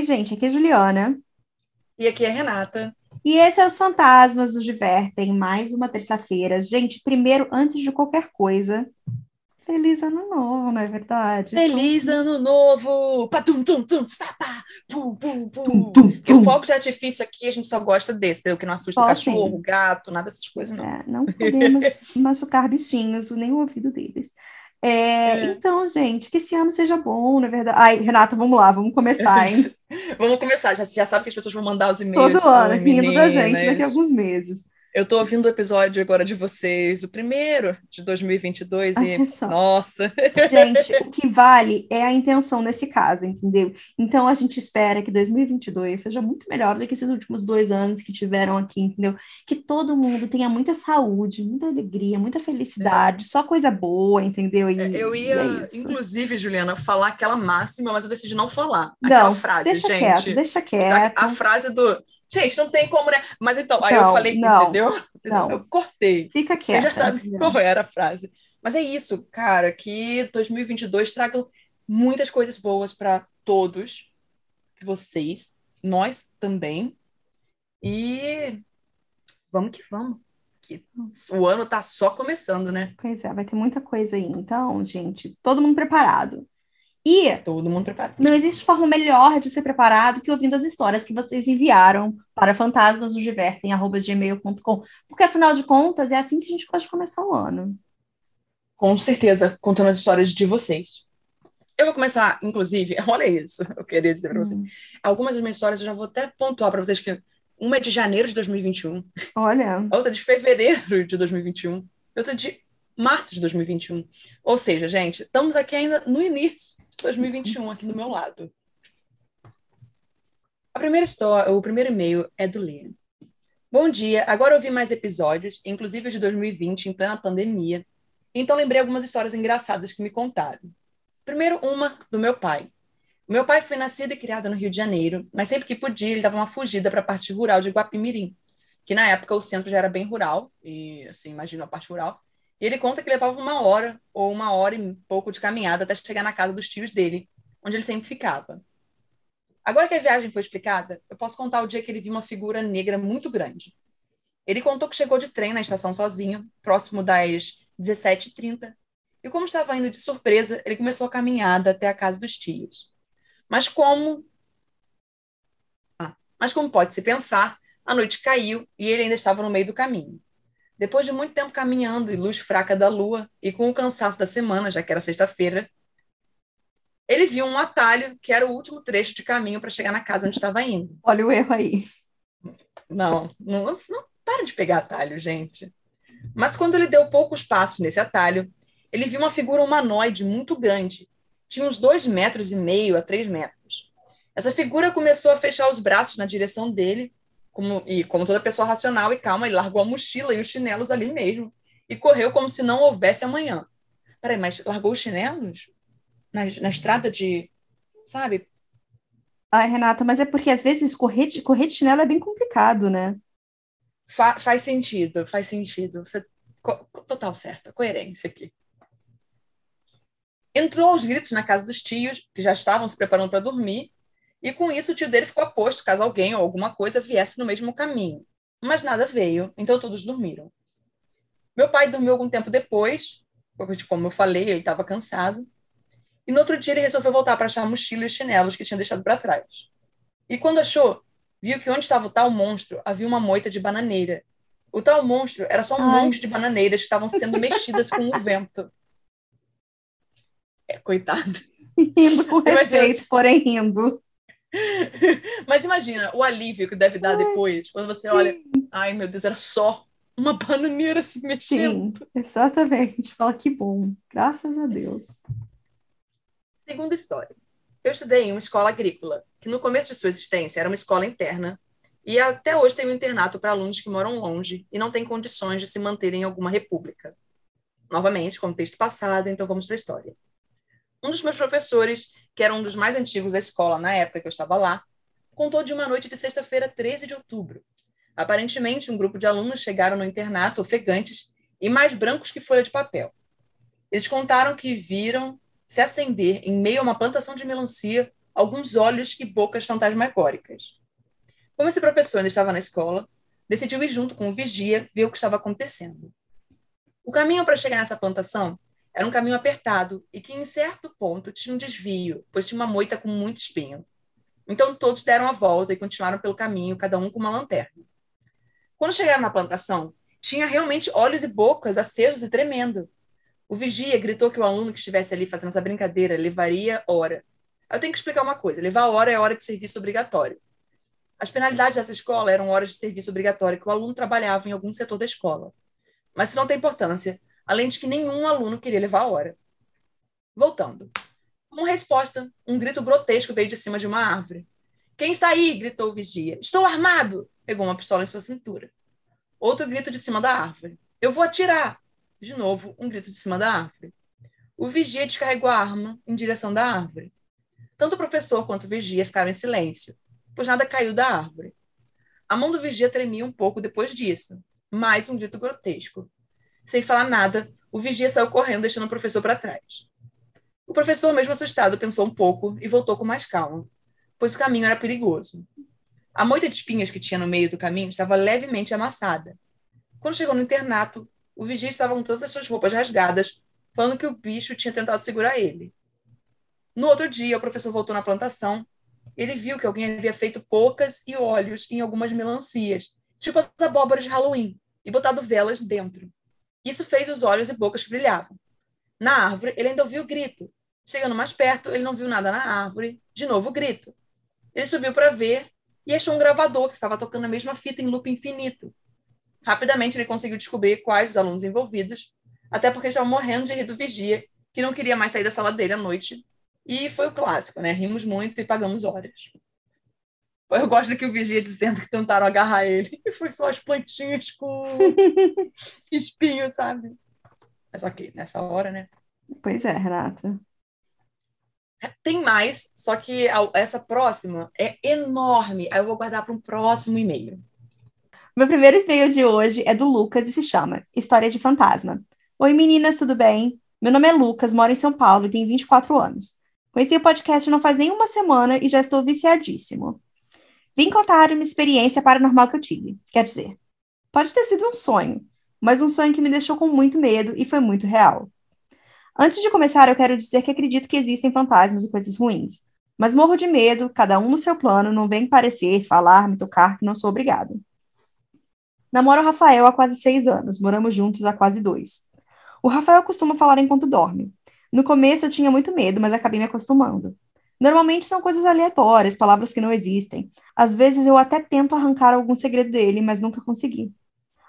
Oi, gente, aqui é a Juliana. E aqui é a Renata. E esse é Os Fantasmas nos Divertem, mais uma terça-feira. Gente, primeiro, antes de qualquer coisa, feliz ano novo, não é verdade? Feliz ano novo! Patum, tum, tum, stapa, pum, pum, pum. Tum, tum, Porque o tum. fogo de artifício aqui, a gente só gosta desse, entendeu? que não assusta Só cachorro, assim. gato, nada dessas coisas, não. É, não podemos machucar bichinhos, nem o ouvido deles. É, É. Então, gente, que esse ano seja bom, na verdade. Ai, Renata, vamos lá, vamos começar, hein? Vamos começar, já, já sabe que as pessoas vão mandar os e-mails. Todo ano, Oi, rindo da gente daqui a alguns meses. Eu tô ouvindo o episódio agora de vocês, o primeiro de 2022, e Olha só. nossa, Gente, o que vale é a intenção nesse caso, entendeu? Então a gente espera que 2022 seja muito melhor do que esses últimos dois anos que tiveram aqui, entendeu? Que todo mundo tenha muita saúde, muita alegria, muita felicidade, só coisa boa, entendeu? E, eu e ia, é inclusive, Juliana, falar aquela máxima, mas eu decidi não falar. Aquela Não, frase, deixa gente. quieto, deixa A, quieto. a frase do. Gente, não tem como, né? Mas então, aí eu Não, falei, não, entendeu? não. Eu cortei. Fica Você quieta. já sabe entendeu? qual era a frase. Mas é isso, cara, que 2022 traga muitas coisas boas para todos, vocês, nós também. E vamos que vamos. Que o ano tá só começando, né? Pois é, vai ter muita coisa aí. Então, gente, todo mundo preparado. E Todo mundo preparado. Não existe forma melhor de ser preparado que ouvindo as histórias que vocês enviaram para fantasmasnosdivertem.gmail.com, porque afinal de contas é assim que a gente pode começar o ano. Com certeza, contando as histórias de vocês. Eu vou começar, inclusive, olha isso, eu queria dizer para vocês. Hum, Algumas das minhas histórias eu já vou até pontuar para vocês que uma é de janeiro de 2021, olha, a outra é de fevereiro de 2021, e outra é de março de 2021. Ou seja, gente, estamos aqui ainda no início 2021, aqui do meu lado. A primeira história, o primeiro e-mail é do Liam. Bom dia, agora eu vi mais episódios, inclusive os de 2020, em plena pandemia, então lembrei algumas histórias engraçadas que me contaram. Primeiro, uma do meu pai. Meu pai foi nascido e criado no Rio de Janeiro, mas sempre que podia ele dava uma fugida para a parte rural de Guapimirim, que na época o centro já era bem rural, e assim, imagina a parte rural. E ele conta que levava uma hora ou uma hora e pouco de caminhada até chegar na casa dos tios dele, onde ele sempre ficava. Agora que a viagem foi explicada, eu posso contar o dia que ele viu uma figura negra muito grande. Ele contou que chegou de trem na estação sozinho, próximo das 17h30, e como estava indo de surpresa, ele começou a caminhada até a casa dos tios. Mas como. Ah, mas como pode se pensar, a noite caiu e ele ainda estava no meio do caminho. Depois de muito tempo caminhando e luz fraca da lua, e com o cansaço da semana, já que era sexta-feira, ele viu um atalho que era o último trecho de caminho para chegar na casa onde estava indo. olha o erro aí. Não, não, não para de pegar atalho, gente. Mas quando ele deu poucos passos nesse atalho, ele viu uma figura humanoide muito grande. Tinha uns dois metros e meio a três metros. Essa figura começou a fechar os braços na direção dele, como, e como toda pessoa racional e calma, ele largou a mochila e os chinelos ali mesmo e correu como se não houvesse amanhã. Peraí, mas largou os chinelos? Na, na estrada de. Sabe? Ai, Renata, mas é porque às vezes correr de, correr de chinelo é bem complicado, né? Fa- faz sentido, faz sentido. Você, co- total certa, coerência aqui. Entrou aos gritos na casa dos tios, que já estavam se preparando para dormir, e com isso o tio dele ficou a posto caso alguém ou alguma coisa viesse no mesmo caminho. Mas nada veio, então todos dormiram. Meu pai dormiu algum tempo depois, porque, como eu falei, ele estava cansado, e no outro dia ele resolveu voltar para achar a mochila e os chinelos que tinha deixado para trás. E quando achou, viu que onde estava o tal monstro havia uma moita de bananeira. O tal monstro era só um Ai. monte de bananeiras que estavam sendo mexidas com o vento. É, coitado. Rindo com respeito, porém rindo. Mas imagina o alívio que deve dar depois, quando você olha, ai meu Deus, era só uma bananeira se Sim, mexendo. exatamente. Fala que bom, graças a Deus. Segunda história. Eu estudei em uma escola agrícola, que no começo de sua existência era uma escola interna, e até hoje tem um internato para alunos que moram longe e não têm condições de se manter em alguma república. Novamente, como texto passado, então vamos para a história. Um dos meus professores, que era um dos mais antigos da escola na época que eu estava lá, contou de uma noite de sexta-feira, 13 de outubro. Aparentemente, um grupo de alunos chegaram no internato ofegantes e mais brancos que folha de papel. Eles contaram que viram se acender em meio a uma plantação de melancia alguns olhos e bocas fantasmagóricas. Como esse professor ainda estava na escola, decidiu ir junto com o vigia ver o que estava acontecendo. O caminho para chegar nessa plantação era um caminho apertado e que, em certo ponto, tinha um desvio, pois tinha uma moita com muito espinho. Então, todos deram a volta e continuaram pelo caminho, cada um com uma lanterna. Quando chegaram na plantação, tinha realmente olhos e bocas acesos e tremendo. O vigia gritou que o aluno que estivesse ali fazendo essa brincadeira levaria hora. Eu tenho que explicar uma coisa: levar hora é hora de serviço obrigatório. As penalidades dessa escola eram horas de serviço obrigatório que o aluno trabalhava em algum setor da escola. Mas isso não tem importância, além de que nenhum aluno queria levar a hora. Voltando. Como resposta, um grito grotesco veio de cima de uma árvore. Quem está aí? gritou o vigia. Estou armado! Pegou uma pistola em sua cintura. Outro grito de cima da árvore. Eu vou atirar! De novo, um grito de cima da árvore. O vigia descarregou a arma em direção da árvore. Tanto o professor quanto o vigia ficaram em silêncio, pois nada caiu da árvore. A mão do vigia tremia um pouco depois disso. Mais um grito grotesco. Sem falar nada, o vigia saiu correndo, deixando o professor para trás. O professor, mesmo assustado, pensou um pouco e voltou com mais calma, pois o caminho era perigoso. A moita de espinhas que tinha no meio do caminho estava levemente amassada. Quando chegou no internato, o vigia estava com todas as suas roupas rasgadas, falando que o bicho tinha tentado segurar ele. No outro dia, o professor voltou na plantação ele viu que alguém havia feito poucas e olhos em algumas melancias, tipo as abóboras de Halloween, e botado velas dentro. Isso fez os olhos e bocas que brilhavam. Na árvore, ele ainda ouviu o grito. Chegando mais perto, ele não viu nada na árvore. De novo o grito. Ele subiu para ver e achou um gravador que ficava tocando a mesma fita em loop infinito. Rapidamente ele conseguiu descobrir quais os alunos envolvidos, até porque estavam morrendo de rir do vigia, que não queria mais sair da sala dele à noite e foi o clássico, né? Rimos muito e pagamos horas. Eu gosto que o vigia dizendo que tentaram agarrar ele e foi só as plantinhas com espinho, sabe? Mas ok, nessa hora, né? Pois é, Renata. Tem mais, só que essa próxima é enorme. Aí eu vou guardar para um próximo e-mail. Meu primeiro e-mail de hoje é do Lucas e se chama História de Fantasma. Oi meninas, tudo bem? Meu nome é Lucas, moro em São Paulo e tenho 24 anos. Conheci o podcast não faz nenhuma semana e já estou viciadíssimo. Vim contar uma experiência paranormal que eu tive. Quer dizer, pode ter sido um sonho, mas um sonho que me deixou com muito medo e foi muito real. Antes de começar, eu quero dizer que acredito que existem fantasmas e coisas ruins, mas morro de medo, cada um no seu plano, não vem parecer, falar, me tocar, que não sou obrigado. Namoro o Rafael há quase seis anos, moramos juntos há quase dois. O Rafael costuma falar enquanto dorme. No começo eu tinha muito medo, mas acabei me acostumando. Normalmente são coisas aleatórias, palavras que não existem. Às vezes eu até tento arrancar algum segredo dele, mas nunca consegui.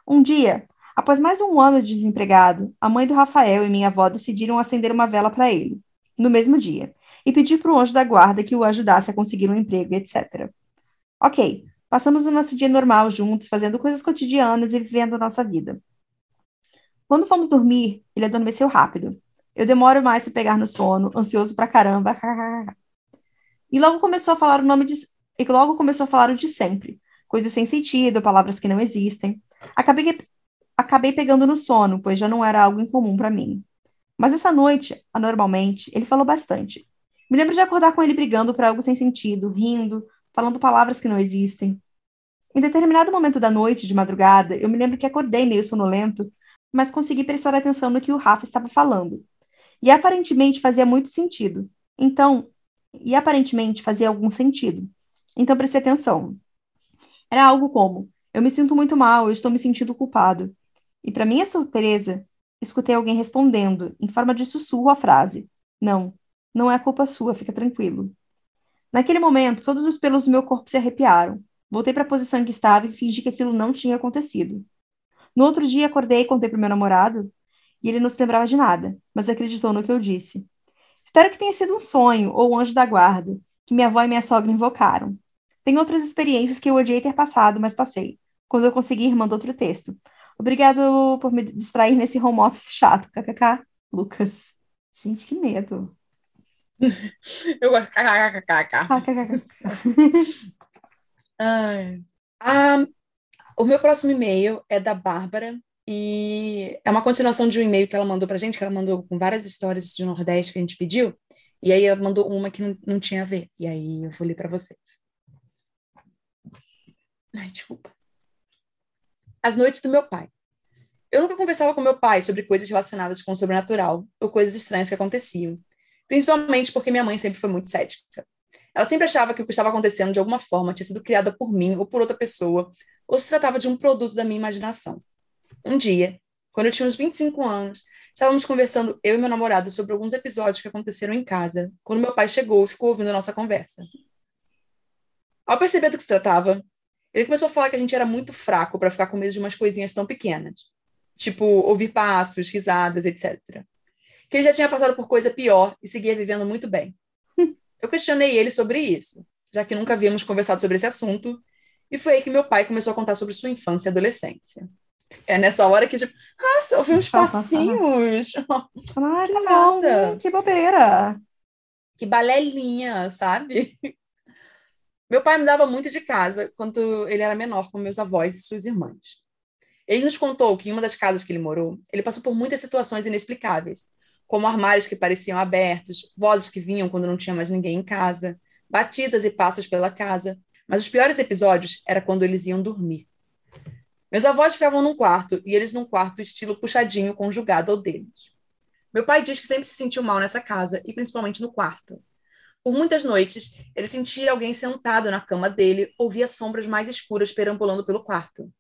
Um dia, após mais um ano de desempregado, a mãe do Rafael e minha avó decidiram acender uma vela para ele, no mesmo dia, e pedir para o anjo da guarda que o ajudasse a conseguir um emprego, etc. Ok, passamos o nosso dia normal juntos, fazendo coisas cotidianas e vivendo a nossa vida. Quando fomos dormir, ele adormeceu rápido. Eu demoro mais para pegar no sono, ansioso pra caramba. e logo começou a falar o nome de e logo começou a falar o de sempre, coisas sem sentido, palavras que não existem. Acabei acabei pegando no sono, pois já não era algo incomum para mim. Mas essa noite, anormalmente, ele falou bastante. Me lembro de acordar com ele brigando por algo sem sentido, rindo, falando palavras que não existem. Em determinado momento da noite, de madrugada, eu me lembro que acordei meio sonolento, mas consegui prestar atenção no que o Rafa estava falando. E aparentemente fazia muito sentido. Então, e aparentemente fazia algum sentido. Então prestei atenção. Era algo como: eu me sinto muito mal, eu estou me sentindo culpado. E para minha surpresa, escutei alguém respondendo, em forma de sussurro, a frase: Não, não é culpa sua, fica tranquilo. Naquele momento, todos os pelos do meu corpo se arrepiaram. Voltei para a posição que estava e fingi que aquilo não tinha acontecido. No outro dia, acordei e contei para meu namorado, e ele não se lembrava de nada, mas acreditou no que eu disse. Espero que tenha sido um sonho ou um anjo da guarda, que minha avó e minha sogra invocaram. Tem outras experiências que eu odiei ter passado, mas passei. Quando eu conseguir, mando outro texto. Obrigado por me distrair nesse home office chato. KKK, Lucas. Gente, que medo. eu gosto de kkkk. Ah, o meu próximo e-mail é da Bárbara, e é uma continuação de um e-mail que ela mandou para a gente, que ela mandou com várias histórias de Nordeste que a gente pediu. E aí ela mandou uma que não, não tinha a ver. E aí eu vou ler para vocês. Ai, desculpa. As noites do meu pai. Eu nunca conversava com meu pai sobre coisas relacionadas com o sobrenatural ou coisas estranhas que aconteciam, principalmente porque minha mãe sempre foi muito cética. Ela sempre achava que o que estava acontecendo de alguma forma tinha sido criada por mim ou por outra pessoa, ou se tratava de um produto da minha imaginação. Um dia, quando eu tinha uns 25 anos, estávamos conversando, eu e meu namorado, sobre alguns episódios que aconteceram em casa, quando meu pai chegou e ficou ouvindo a nossa conversa. Ao perceber do que se tratava, ele começou a falar que a gente era muito fraco para ficar com medo de umas coisinhas tão pequenas tipo ouvir passos, risadas, etc. Que ele já tinha passado por coisa pior e seguia vivendo muito bem. Eu questionei ele sobre isso, já que nunca havíamos conversado sobre esse assunto, e foi aí que meu pai começou a contar sobre sua infância e adolescência. É nessa hora que, tipo, ah, você ouviu uns passinhos. Ah, legal, hum, que bobeira. Que balelinha, sabe? Meu pai me dava muito de casa quando ele era menor com meus avós e suas irmãs. Ele nos contou que em uma das casas que ele morou, ele passou por muitas situações inexplicáveis, como armários que pareciam abertos, vozes que vinham quando não tinha mais ninguém em casa, batidas e passos pela casa. Mas os piores episódios era quando eles iam dormir. Meus avós ficavam num quarto e eles num quarto estilo puxadinho conjugado ao deles. Meu pai diz que sempre se sentiu mal nessa casa e principalmente no quarto. Por muitas noites, ele sentia alguém sentado na cama dele ou via sombras mais escuras perambulando pelo quarto.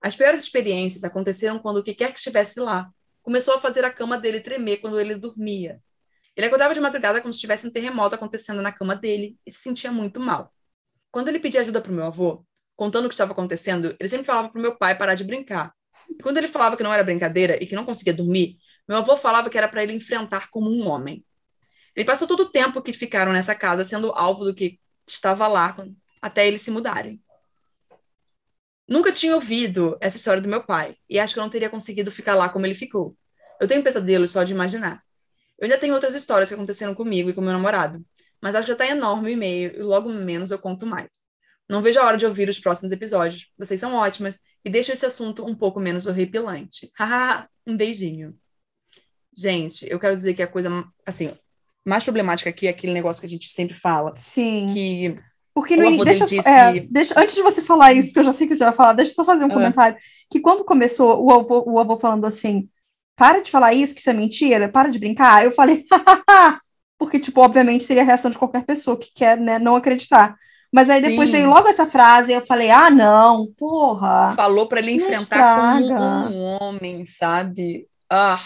As piores experiências aconteceram quando o que quer que estivesse lá começou a fazer a cama dele tremer quando ele dormia. Ele acordava de madrugada como se tivesse um terremoto acontecendo na cama dele e se sentia muito mal. Quando ele pedia ajuda para o meu avô, contando o que estava acontecendo, ele sempre falava para o meu pai parar de brincar. E quando ele falava que não era brincadeira e que não conseguia dormir, meu avô falava que era para ele enfrentar como um homem. Ele passou todo o tempo que ficaram nessa casa sendo alvo do que estava lá até eles se mudarem. Nunca tinha ouvido essa história do meu pai e acho que eu não teria conseguido ficar lá como ele ficou. Eu tenho pesadelos só de imaginar. Eu ainda tenho outras histórias que aconteceram comigo e com meu namorado, mas acho que já está enorme o e-mail e logo menos eu conto mais. Não vejo a hora de ouvir os próximos episódios. Vocês são ótimas e deixam esse assunto um pouco menos horripilante. Haha, um beijinho. Gente, eu quero dizer que a coisa, assim, mais problemática aqui é aquele negócio que a gente sempre fala. Sim. Que porque no início. Deixa, disse... é, deixa, antes de você falar isso, porque eu já sei que você vai falar, deixa eu só fazer um comentário. Que quando começou o avô, o avô falando assim: para de falar isso, que isso é mentira, para de brincar, eu falei, porque, tipo, obviamente seria a reação de qualquer pessoa que quer né, não acreditar. Mas aí depois Sim. veio logo essa frase e eu falei, ah, não, porra. Falou para ele enfrentar como um homem, sabe? Ah.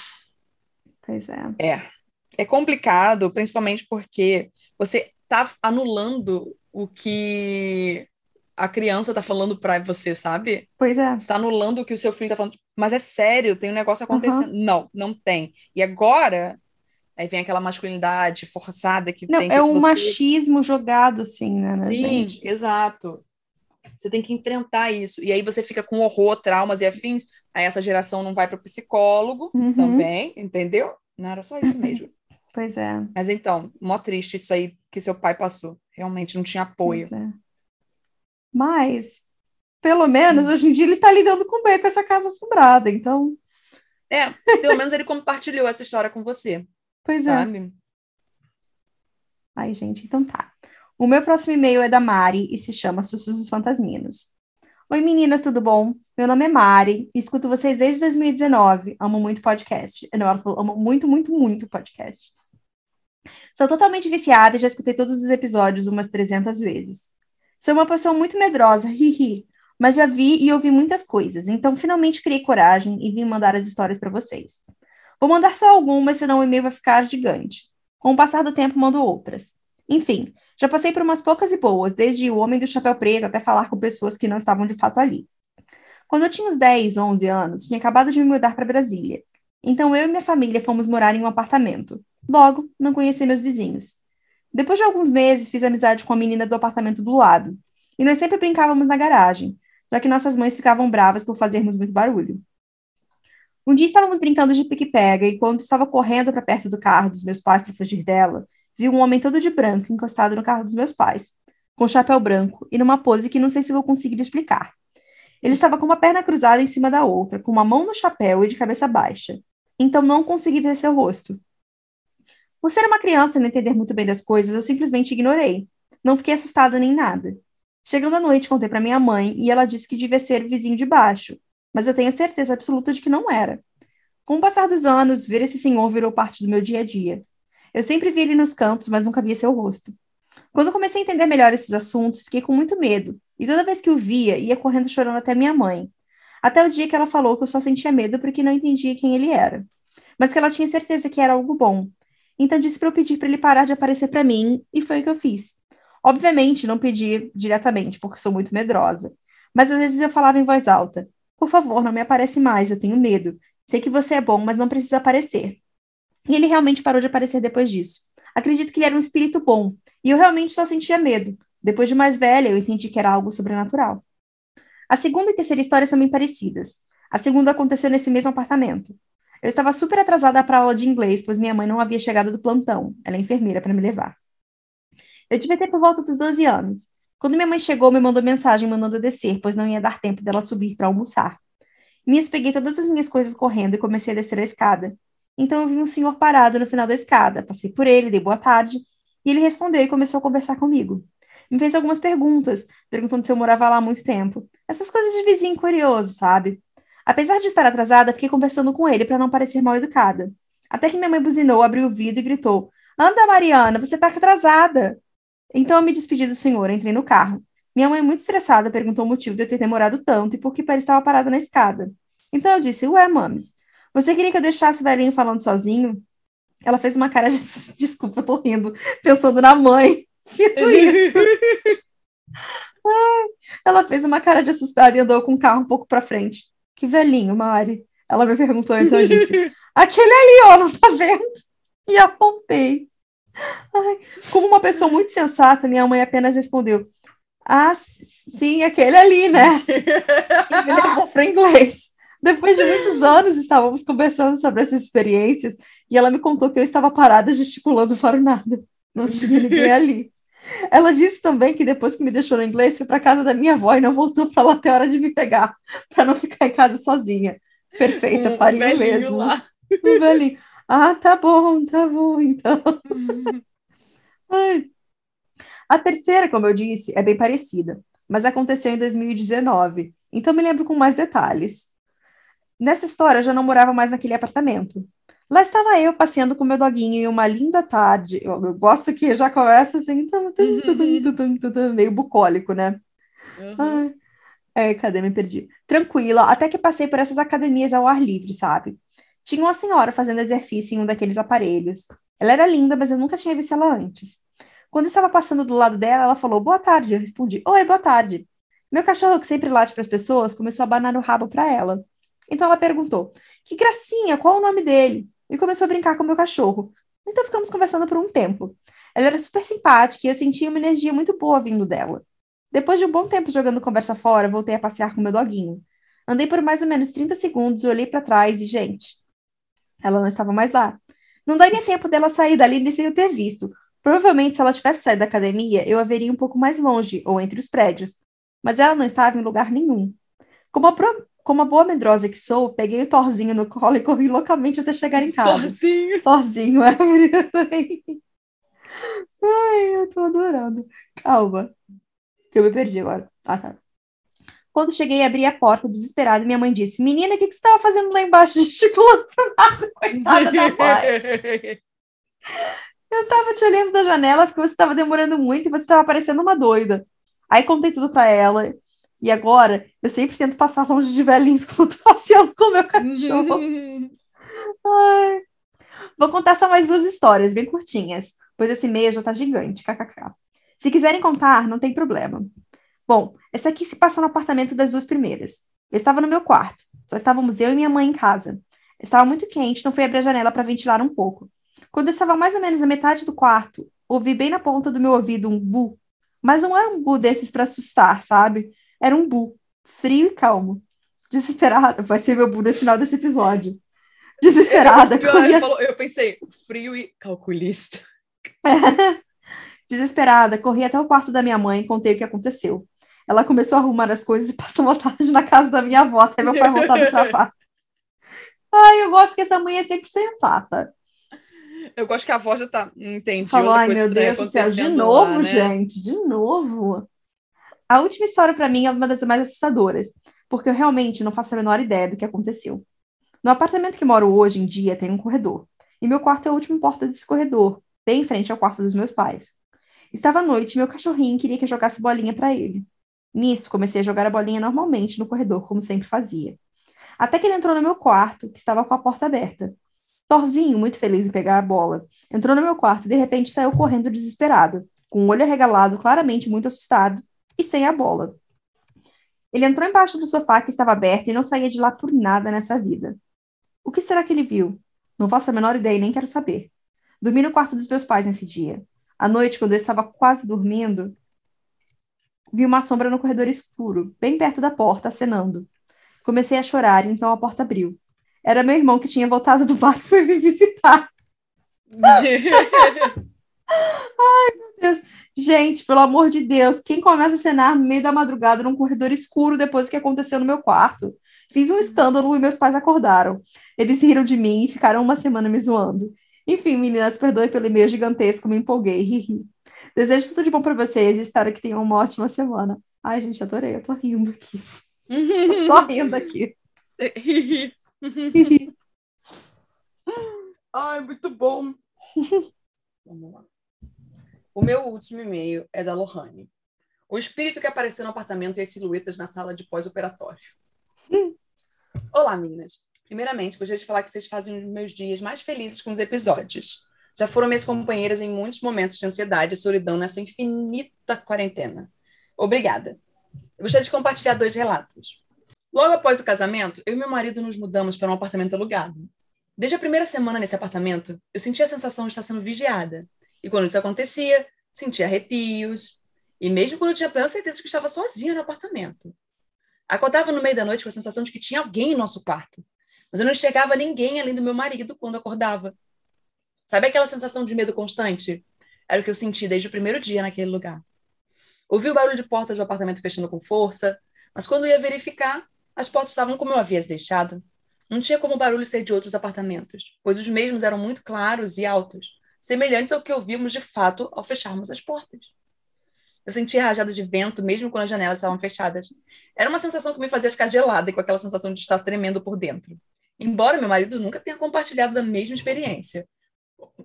Pois é. É. É complicado, principalmente porque você tá anulando o que a criança tá falando para você, sabe? Pois é. Está anulando o que o seu filho tá falando. Mas é sério, tem um negócio acontecendo. Uhum. Não, não tem. E agora, aí vem aquela masculinidade forçada que não, tem. É um você... machismo jogado assim, né, na Sim, gente. exato. Você tem que enfrentar isso. E aí você fica com horror, traumas e afins. Aí essa geração não vai para o psicólogo uhum. também, entendeu? Não era só isso mesmo. Pois é. Mas então, mó triste isso aí que seu pai passou. Realmente não tinha apoio. É. Mas, pelo menos, hoje em dia ele está lidando com bem com essa casa assombrada, então. É, pelo menos ele compartilhou essa história com você. Pois é. sabe? é. Ai, gente, então tá. O meu próximo e-mail é da Mari e se chama Sussurros dos Fantasminos. Oi meninas, tudo bom? Meu nome é Mari e escuto vocês desde 2019. Amo muito podcast. Não, amo muito, muito, muito podcast. Sou totalmente viciada e já escutei todos os episódios umas 300 vezes. Sou uma pessoa muito medrosa, hihi, mas já vi e ouvi muitas coisas, então finalmente criei coragem e vim mandar as histórias para vocês. Vou mandar só algumas, senão o e-mail vai ficar gigante. Com o passar do tempo, mando outras. Enfim, já passei por umas poucas e boas, desde o Homem do Chapéu Preto até falar com pessoas que não estavam de fato ali. Quando eu tinha uns 10, 11 anos, tinha acabado de me mudar para Brasília. Então eu e minha família fomos morar em um apartamento. Logo, não conheci meus vizinhos. Depois de alguns meses, fiz amizade com a menina do apartamento do lado. E nós sempre brincávamos na garagem, já que nossas mães ficavam bravas por fazermos muito barulho. Um dia estávamos brincando de pique-pega e quando estava correndo para perto do carro dos meus pais para fugir dela, vi um homem todo de branco encostado no carro dos meus pais, com chapéu branco e numa pose que não sei se vou conseguir explicar. Ele estava com uma perna cruzada em cima da outra, com uma mão no chapéu e de cabeça baixa. Então não consegui ver seu rosto. Por ser uma criança e não entender muito bem das coisas, eu simplesmente ignorei. Não fiquei assustada nem nada. Chegando à noite, contei para minha mãe e ela disse que devia ser o vizinho de baixo, mas eu tenho certeza absoluta de que não era. Com o passar dos anos, ver esse senhor virou parte do meu dia a dia. Eu sempre vi ele nos campos, mas nunca via seu rosto. Quando comecei a entender melhor esses assuntos, fiquei com muito medo, e toda vez que o via, ia correndo chorando até minha mãe. Até o dia que ela falou que eu só sentia medo porque não entendia quem ele era, mas que ela tinha certeza que era algo bom. Então disse para eu pedir para ele parar de aparecer para mim, e foi o que eu fiz. Obviamente, não pedi diretamente, porque sou muito medrosa, mas às vezes eu falava em voz alta: Por favor, não me aparece mais, eu tenho medo. Sei que você é bom, mas não precisa aparecer. E ele realmente parou de aparecer depois disso. Acredito que ele era um espírito bom, e eu realmente só sentia medo. Depois de mais velha, eu entendi que era algo sobrenatural. A segunda e terceira histórias são bem parecidas. A segunda aconteceu nesse mesmo apartamento. Eu estava super atrasada para a aula de inglês, pois minha mãe não havia chegado do plantão. Ela é enfermeira para me levar. Eu devia ter por volta dos 12 anos. Quando minha mãe chegou, me mandou mensagem mandando eu descer, pois não ia dar tempo dela subir para almoçar. Nisso, peguei todas as minhas coisas correndo e comecei a descer a escada. Então eu vi um senhor parado no final da escada. Passei por ele, dei boa tarde, e ele respondeu e começou a conversar comigo. Me fez algumas perguntas, perguntando se eu morava lá há muito tempo. Essas coisas de vizinho curioso, sabe? Apesar de estar atrasada, fiquei conversando com ele para não parecer mal educada. Até que minha mãe buzinou, abriu o vidro e gritou: Anda, Mariana, você está atrasada. Então eu me despedi do senhor, entrei no carro. Minha mãe, muito estressada, perguntou o motivo de eu ter demorado tanto e por que Peri estava parada na escada. Então eu disse: Ué, mames, você queria que eu deixasse o velhinho falando sozinho? Ela fez uma cara de. Desculpa, eu tô rindo, pensando na mãe. isso. Ai, ela fez uma cara de assustada e andou com o carro um pouco para frente. Que velhinho, Mari. Ela me perguntou, então eu disse: Aquele ali, ó, não tá vendo? E apontei. Ai, como uma pessoa muito sensata, minha mãe apenas respondeu: Ah, sim, aquele ali, né? E me levou para inglês. Depois de muitos anos, estávamos conversando sobre essas experiências e ela me contou que eu estava parada gesticulando para nada. Não tinha ninguém ali. Ela disse também que depois que me deixou no inglês, foi para casa da minha avó e não voltou para lá até a hora de me pegar, para não ficar em casa sozinha. Perfeita, um faria o mesmo. Lá. Um velhinho. Ah, tá bom, tá bom, então. Ai. A terceira, como eu disse, é bem parecida, mas aconteceu em 2019, então me lembro com mais detalhes. Nessa história, eu já não morava mais naquele apartamento. Lá estava eu passeando com meu doguinho em uma linda tarde. Eu, eu gosto que já começa assim, tum, tum, tum, meio bucólico, né? Uhum. é, cadê? Me perdi. Tranquila, até que passei por essas academias ao ar livre, sabe? Tinha uma senhora fazendo exercício em um daqueles aparelhos. Ela era linda, mas eu nunca tinha visto ela antes. Quando estava passando do lado dela, ela falou boa tarde. Eu respondi oi, boa tarde. Meu cachorro, que sempre late para as pessoas, começou a abanar o rabo para ela. Então ela perguntou: Que gracinha, qual o nome dele? E começou a brincar com meu cachorro. Então ficamos conversando por um tempo. Ela era super simpática e eu sentia uma energia muito boa vindo dela. Depois de um bom tempo jogando conversa fora, voltei a passear com meu doguinho. Andei por mais ou menos 30 segundos, olhei para trás e, gente, ela não estava mais lá. Não daria tempo dela sair dali sem eu ter visto. Provavelmente, se ela tivesse saído da academia, eu a veria um pouco mais longe, ou entre os prédios. Mas ela não estava em lugar nenhum. Como a, pro... Como a boa medrosa que sou, peguei o Thorzinho no colo e corri loucamente até chegar em casa. Thorzinho! Thorzinho, é. Ai, eu tô adorando. Calma. Que eu me perdi agora. Ah, tá. Quando cheguei, abri a porta desesperada e minha mãe disse: Menina, o que, que você estava fazendo lá embaixo, gesticulando pro nada, coitada da mãe? eu estava te olhando da janela porque você estava demorando muito e você estava parecendo uma doida. Aí contei tudo para ela. E agora, eu sempre tento passar longe de velhinhos quando tô passeando com o meu cachorro. Ai. Vou contar só mais duas histórias, bem curtinhas, pois esse meio já tá gigante, kkk. Se quiserem contar, não tem problema. Bom, essa aqui se passa no apartamento das duas primeiras. Eu estava no meu quarto, só estávamos eu e minha mãe em casa. Estava muito quente, então fui abrir a janela para ventilar um pouco. Quando eu estava mais ou menos na metade do quarto, ouvi bem na ponta do meu ouvido um bu. Mas não era um bu desses para assustar, sabe? Era um bu, frio e calmo. Desesperada, vai ser meu bu no final desse episódio. Desesperada. Eu, corria... falou, eu pensei, frio e calculista. Desesperada, corri até o quarto da minha mãe e contei o que aconteceu. Ela começou a arrumar as coisas e passou uma tarde na casa da minha avó, até meu pai voltar do trabalho. Ai, eu gosto que essa mãe é sempre sensata. Eu gosto que a voz já tá. Entendi. Falou, ai meu Deus do céu, de novo, lá, né? gente, de novo. A última história para mim é uma das mais assustadoras, porque eu realmente não faço a menor ideia do que aconteceu. No apartamento que moro hoje em dia tem um corredor, e meu quarto é a última porta desse corredor, bem em frente ao quarto dos meus pais. Estava à noite e meu cachorrinho queria que eu jogasse bolinha para ele. Nisso, comecei a jogar a bolinha normalmente no corredor, como sempre fazia. Até que ele entrou no meu quarto, que estava com a porta aberta. Thorzinho, muito feliz em pegar a bola, entrou no meu quarto e de repente saiu correndo desesperado, com o olho arregalado, claramente muito assustado, e sem a bola. Ele entrou embaixo do sofá que estava aberto e não saía de lá por nada nessa vida. O que será que ele viu? Não faço a menor ideia e nem quero saber. Dormi no quarto dos meus pais nesse dia. À noite, quando eu estava quase dormindo, vi uma sombra no corredor escuro, bem perto da porta, acenando. Comecei a chorar, então a porta abriu. Era meu irmão que tinha voltado do bar e foi me visitar. Ai, meu Deus. Gente, pelo amor de Deus, quem começa a cenar no meio da madrugada num corredor escuro depois do que aconteceu no meu quarto? Fiz um escândalo e meus pais acordaram. Eles riram de mim e ficaram uma semana me zoando. Enfim, meninas, perdoe pelo e-mail gigantesco, me empolguei. Desejo tudo de bom para vocês e espero que tenham uma ótima semana. Ai, gente, adorei. Eu tô rindo aqui. tô só rindo aqui. Ai, muito bom. Vamos lá. O meu último e-mail é da Lohane. O espírito que apareceu no apartamento e as silhuetas na sala de pós-operatório. Hum. Olá, meninas. Primeiramente, gostaria de falar que vocês fazem os meus dias mais felizes com os episódios. Já foram minhas companheiras em muitos momentos de ansiedade e solidão nessa infinita quarentena. Obrigada. Eu gostaria de compartilhar dois relatos. Logo após o casamento, eu e meu marido nos mudamos para um apartamento alugado. Desde a primeira semana nesse apartamento, eu sentia a sensação de estar sendo vigiada. E quando isso acontecia, sentia arrepios. E mesmo quando eu tinha plena certeza que estava sozinha no apartamento. Acordava no meio da noite com a sensação de que tinha alguém em nosso quarto. Mas eu não enxergava ninguém além do meu marido quando acordava. Sabe aquela sensação de medo constante? Era o que eu senti desde o primeiro dia naquele lugar. Ouvi o barulho de portas do apartamento fechando com força, mas quando ia verificar, as portas estavam como eu havia as deixado. Não tinha como o barulho ser de outros apartamentos, pois os mesmos eram muito claros e altos, semelhantes ao que ouvimos de fato ao fecharmos as portas. Eu sentia rajadas de vento mesmo quando as janelas estavam fechadas. Era uma sensação que me fazia ficar gelada e com aquela sensação de estar tremendo por dentro. Embora meu marido nunca tenha compartilhado da mesma experiência,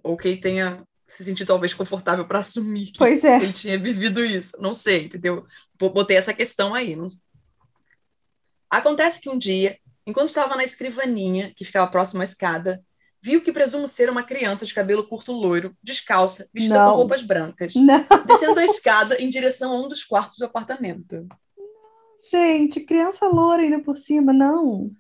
ou que ele tenha se sentido talvez confortável para assumir que pois é. ele tinha vivido isso. Não sei, entendeu? Botei essa questão aí. Não... Acontece que um dia, enquanto estava na escrivaninha, que ficava próximo à escada, viu que presumo ser uma criança de cabelo curto loiro, descalça, vestida Não. com roupas brancas, Não. descendo a escada em direção a um dos quartos do apartamento. Gente, criança loura ainda por cima, não.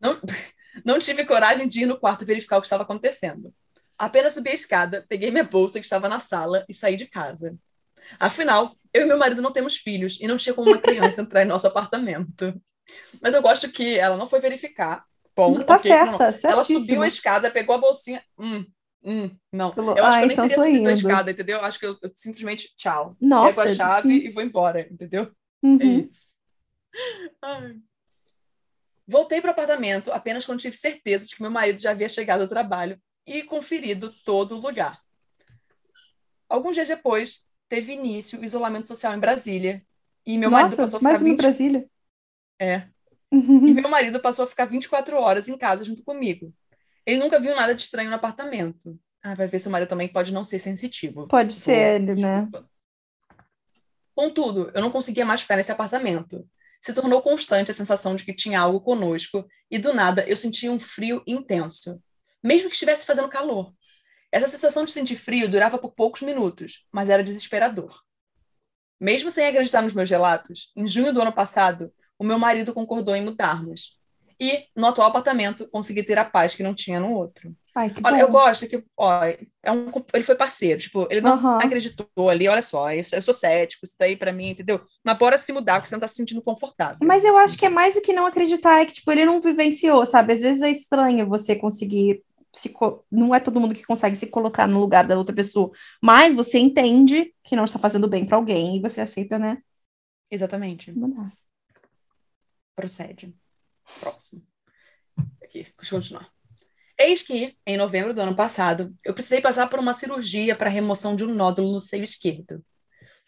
Não, não tive coragem de ir no quarto verificar o que estava acontecendo. Apenas subi a escada, peguei minha bolsa que estava na sala e saí de casa. Afinal, eu e meu marido não temos filhos e não tinha como uma criança entrar em nosso apartamento. Mas eu gosto que ela não foi verificar. Bom, tá certa, não. Ela subiu a escada, pegou a bolsinha. Hum, hum, não. Eu acho ah, que eu nem então teria subido indo. a escada, entendeu? Eu acho que eu, eu simplesmente, tchau. Nossa, Pego a chave sim. e vou embora, entendeu? Uhum. É isso. Ai. Voltei para o apartamento apenas quando tive certeza de que meu marido já havia chegado ao trabalho e conferido todo o lugar. Alguns dias depois, teve início o isolamento social em Brasília. E meu Nossa, marido passou a ficar. Mais 20... Brasília. É. e meu marido passou a ficar 24 horas em casa junto comigo. Ele nunca viu nada de estranho no apartamento. Ah, vai ver se o marido também pode não ser sensitivo. Pode ser, né? Contudo, eu não conseguia mais ficar nesse apartamento. Se tornou constante a sensação de que tinha algo conosco, e do nada eu sentia um frio intenso, mesmo que estivesse fazendo calor. Essa sensação de sentir frio durava por poucos minutos, mas era desesperador. Mesmo sem acreditar nos meus relatos, em junho do ano passado, o meu marido concordou em mudarmos. E, no atual apartamento, consegui ter a paz que não tinha no outro. Ai, olha, eu gosto que, ó, é um, ele foi parceiro, tipo, ele não uhum. acreditou ali, olha só, eu, eu sou cético, isso daí para mim, entendeu? Mas bora se mudar, porque você não tá se sentindo confortável. Mas eu acho que é mais do que não acreditar, é que, tipo, ele não vivenciou, sabe? Às vezes é estranho você conseguir se, não é todo mundo que consegue se colocar no lugar da outra pessoa, mas você entende que não está fazendo bem para alguém e você aceita, né? Exatamente. Procede. Próximo. Aqui, deixa eu continuar. Eis que, em novembro do ano passado, eu precisei passar por uma cirurgia para remoção de um nódulo no seio esquerdo.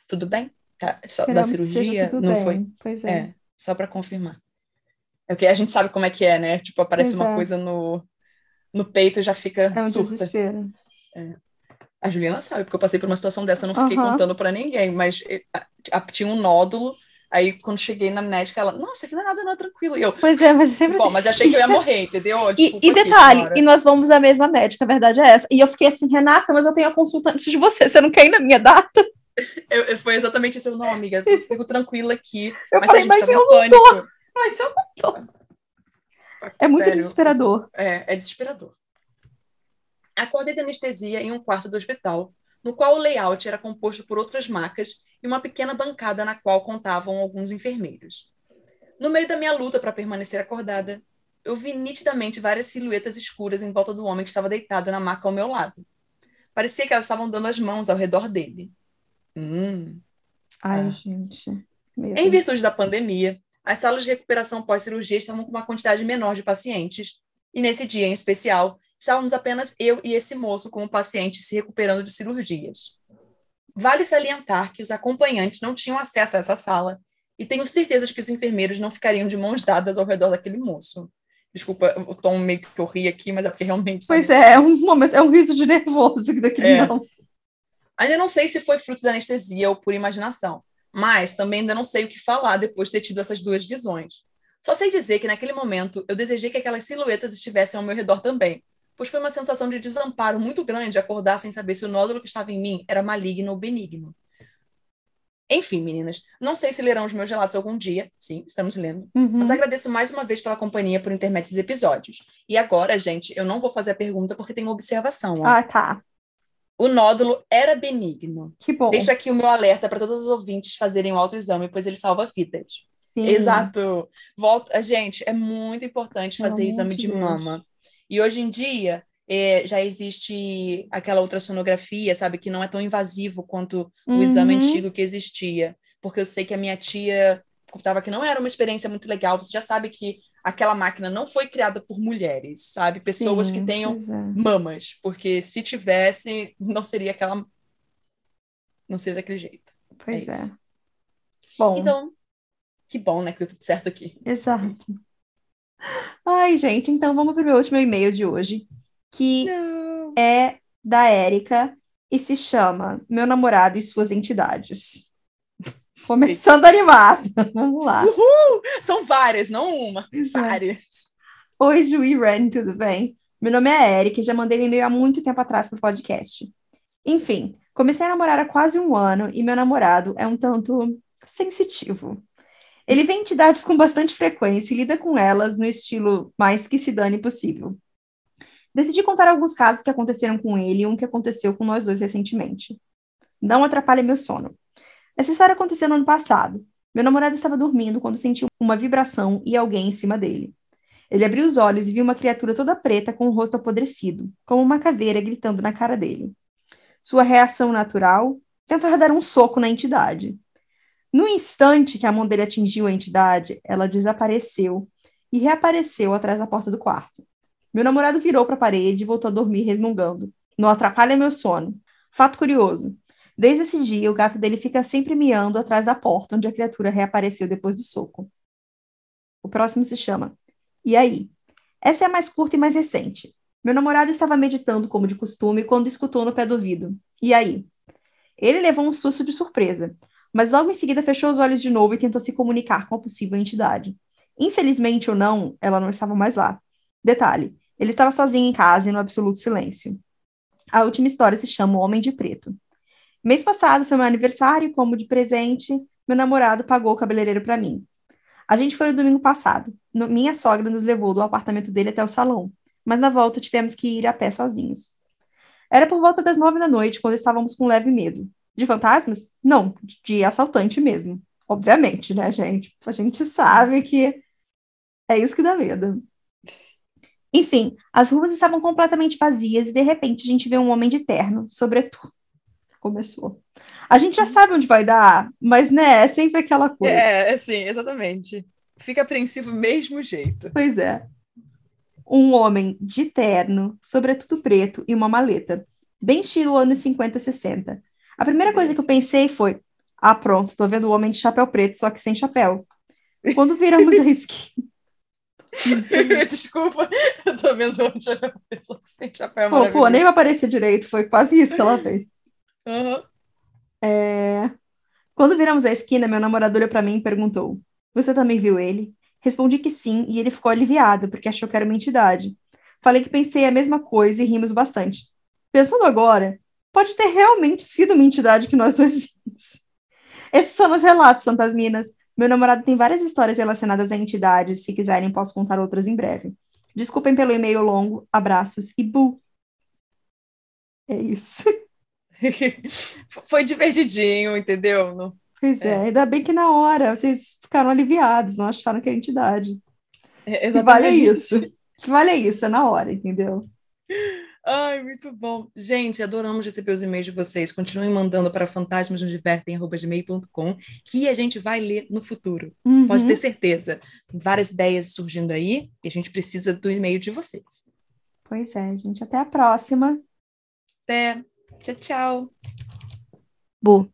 Tudo bem? Tá, só da cirurgia não bem. foi. Pois é. É, só para confirmar. É o que a gente sabe como é que é, né? Tipo, aparece uma é. coisa no, no peito e já fica É um surta. desespero. A Juliana sabe, porque eu passei por uma situação dessa, eu não fiquei Aham. contando pra ninguém, mas a- a- tinha um nódulo, aí quando cheguei na médica, ela, nossa, aqui não é nada, não é tranquilo. E eu, Pois é, mas é sempre bom, assim. mas achei que eu ia morrer, entendeu? E, Desculpa e aqui, detalhe, senhora. e nós vamos à mesma médica, a verdade é essa. E eu fiquei assim, Renata, mas eu tenho a consulta antes de você, você não quer ir na minha data? Eu- eu- foi exatamente isso. Eu, não, amiga, eu fico tranquila aqui. Eu mas falei, a gente mas tava eu em pânico. Mas eu não tô. É muito Sério, desesperador. É, é desesperador. Acordei de anestesia em um quarto do hospital, no qual o layout era composto por outras macas e uma pequena bancada na qual contavam alguns enfermeiros. No meio da minha luta para permanecer acordada, eu vi nitidamente várias silhuetas escuras em volta do homem que estava deitado na maca ao meu lado. Parecia que elas estavam dando as mãos ao redor dele. Hum. Ai, Ah. gente. Em virtude da pandemia, as salas de recuperação pós-cirurgia estavam com uma quantidade menor de pacientes, e nesse dia em especial, estávamos apenas eu e esse moço como paciente se recuperando de cirurgias. Vale salientar que os acompanhantes não tinham acesso a essa sala, e tenho certeza de que os enfermeiros não ficariam de mãos dadas ao redor daquele moço. Desculpa o tom meio que eu ri aqui, mas é porque realmente. Pois sabe? é, é um momento, é um riso de nervoso que daquele É. não. Ainda não sei se foi fruto da anestesia ou por imaginação, mas também ainda não sei o que falar depois de ter tido essas duas visões. Só sei dizer que naquele momento eu desejei que aquelas silhuetas estivessem ao meu redor também, pois foi uma sensação de desamparo muito grande acordar sem saber se o nódulo que estava em mim era maligno ou benigno. Enfim, meninas, não sei se lerão os meus relatos algum dia, sim, estamos lendo, Uhum. mas agradeço mais uma vez pela companhia por intermédio dos episódios. E agora, gente, eu não vou fazer a pergunta porque tem uma observação. ó. Ah, tá. O nódulo era benigno. Que bom. Deixo aqui o meu alerta para todos os ouvintes fazerem o autoexame, pois ele salva vidas. Sim. Exato. Volta, gente, é muito importante fazer amor exame de mama. E hoje em dia é, já existe aquela ultrassonografia, sabe, que não é tão invasivo quanto o exame Uhum. antigo que existia. Porque eu sei que a minha tia contava que não era uma experiência muito legal. Você já sabe que aquela máquina não foi criada por mulheres, sabe? Pessoas Sim, que tenham pois é. mamas, porque se tivesse, não seria aquela. Não seria daquele jeito. Pois É é. Bom, Então, que bom, né, que deu tudo certo aqui. exato. Ai, gente, então vamos para o meu último e-mail de hoje, que é da Érica e se chama Meu Namorado e Suas Entidades. Começando animada. Vamos lá. São várias, não uma, Pois é. várias. Oi, Ju e Ren, tudo bem? Meu nome é Eric e já mandei um e-mail há muito tempo atrás para o podcast. Enfim, comecei a namorar há quase um ano e meu namorado é um tanto sensitivo. Ele vê entidades com bastante frequência e lida com elas no estilo mais que se dane possível. Decidi contar alguns casos que aconteceram com ele e um que aconteceu com nós dois recentemente. Não atrapalhe meu sono. Essa história aconteceu no ano passado. Meu namorado estava dormindo quando sentiu uma vibração e alguém em cima dele. Ele abriu os olhos e viu uma criatura toda preta com o rosto apodrecido, como uma caveira gritando na cara dele. Sua reação natural? Tentar dar um soco na entidade. No instante que a mão dele atingiu a entidade, ela desapareceu e reapareceu atrás da porta do quarto. Meu namorado virou para a parede e voltou a dormir resmungando. Não atrapalha meu sono. Fato curioso. Desde esse dia, o gato dele fica sempre miando atrás da porta onde a criatura reapareceu depois do soco. O próximo se chama E aí? Essa é a mais curta e mais recente. Meu namorado estava meditando como de costume quando escutou no pé do ouvido. E aí? Ele levou um susto de surpresa, mas logo em seguida fechou os olhos de novo e tentou se comunicar com a possível entidade. Infelizmente ou não, ela não estava mais lá. Detalhe: ele estava sozinho em casa e no absoluto silêncio. A última história se chama O Homem de Preto. Mês passado foi meu aniversário como de presente, meu namorado pagou o cabeleireiro para mim. A gente foi no domingo passado. No- minha sogra nos levou do apartamento dele até o salão, mas na volta tivemos que ir a pé sozinhos. Era por volta das nove da noite, quando estávamos com leve medo. De fantasmas? Não, de assaltante mesmo. Obviamente, né, gente? A gente sabe que é isso que dá medo. Enfim, as ruas estavam completamente vazias e de repente a gente vê um homem de terno, sobretudo. Começou. A gente já sabe onde vai dar, mas né, é sempre aquela coisa. É, é sim, exatamente. Fica apreensivo mesmo jeito. Pois é. um homem de terno, sobretudo preto e uma maleta. Bem estilo anos 50, 60. A primeira coisa que eu pensei foi: ah, pronto, tô vendo o homem de chapéu preto, só que sem chapéu. Quando viramos a esquina. Desculpa, eu tô vendo de chapéu preto, só que sem chapéu. Pô, pô, nem aparecia direito, foi quase isso que ela fez. Uhum. É... Quando viramos a esquina, meu namorado olhou para mim e perguntou: Você também viu ele? Respondi que sim, e ele ficou aliviado, porque achou que era uma entidade. Falei que pensei a mesma coisa e rimos bastante. Pensando agora, pode ter realmente sido uma entidade que nós dois vimos. Esses são os relatos, Minas. Meu namorado tem várias histórias relacionadas a entidades. Se quiserem, posso contar outras em breve. Desculpem pelo e-mail longo. Abraços e bu. É isso. Foi divertidinho, entendeu? Não Pois é. é, ainda bem que na hora vocês ficaram aliviados, não acharam que era entidade. É, exatamente. Que vale isso. Que vale isso, é na hora, entendeu? Ai, muito bom. Gente, adoramos receber os e-mails de vocês. Continuem mandando para fantasmasnosdivertem.com que a gente vai ler no futuro. Uhum. Pode ter certeza. Tem várias ideias surgindo aí e a gente precisa do e-mail de vocês. Pois é, gente. Até a próxima. Até. Tchau, tchau. Bu.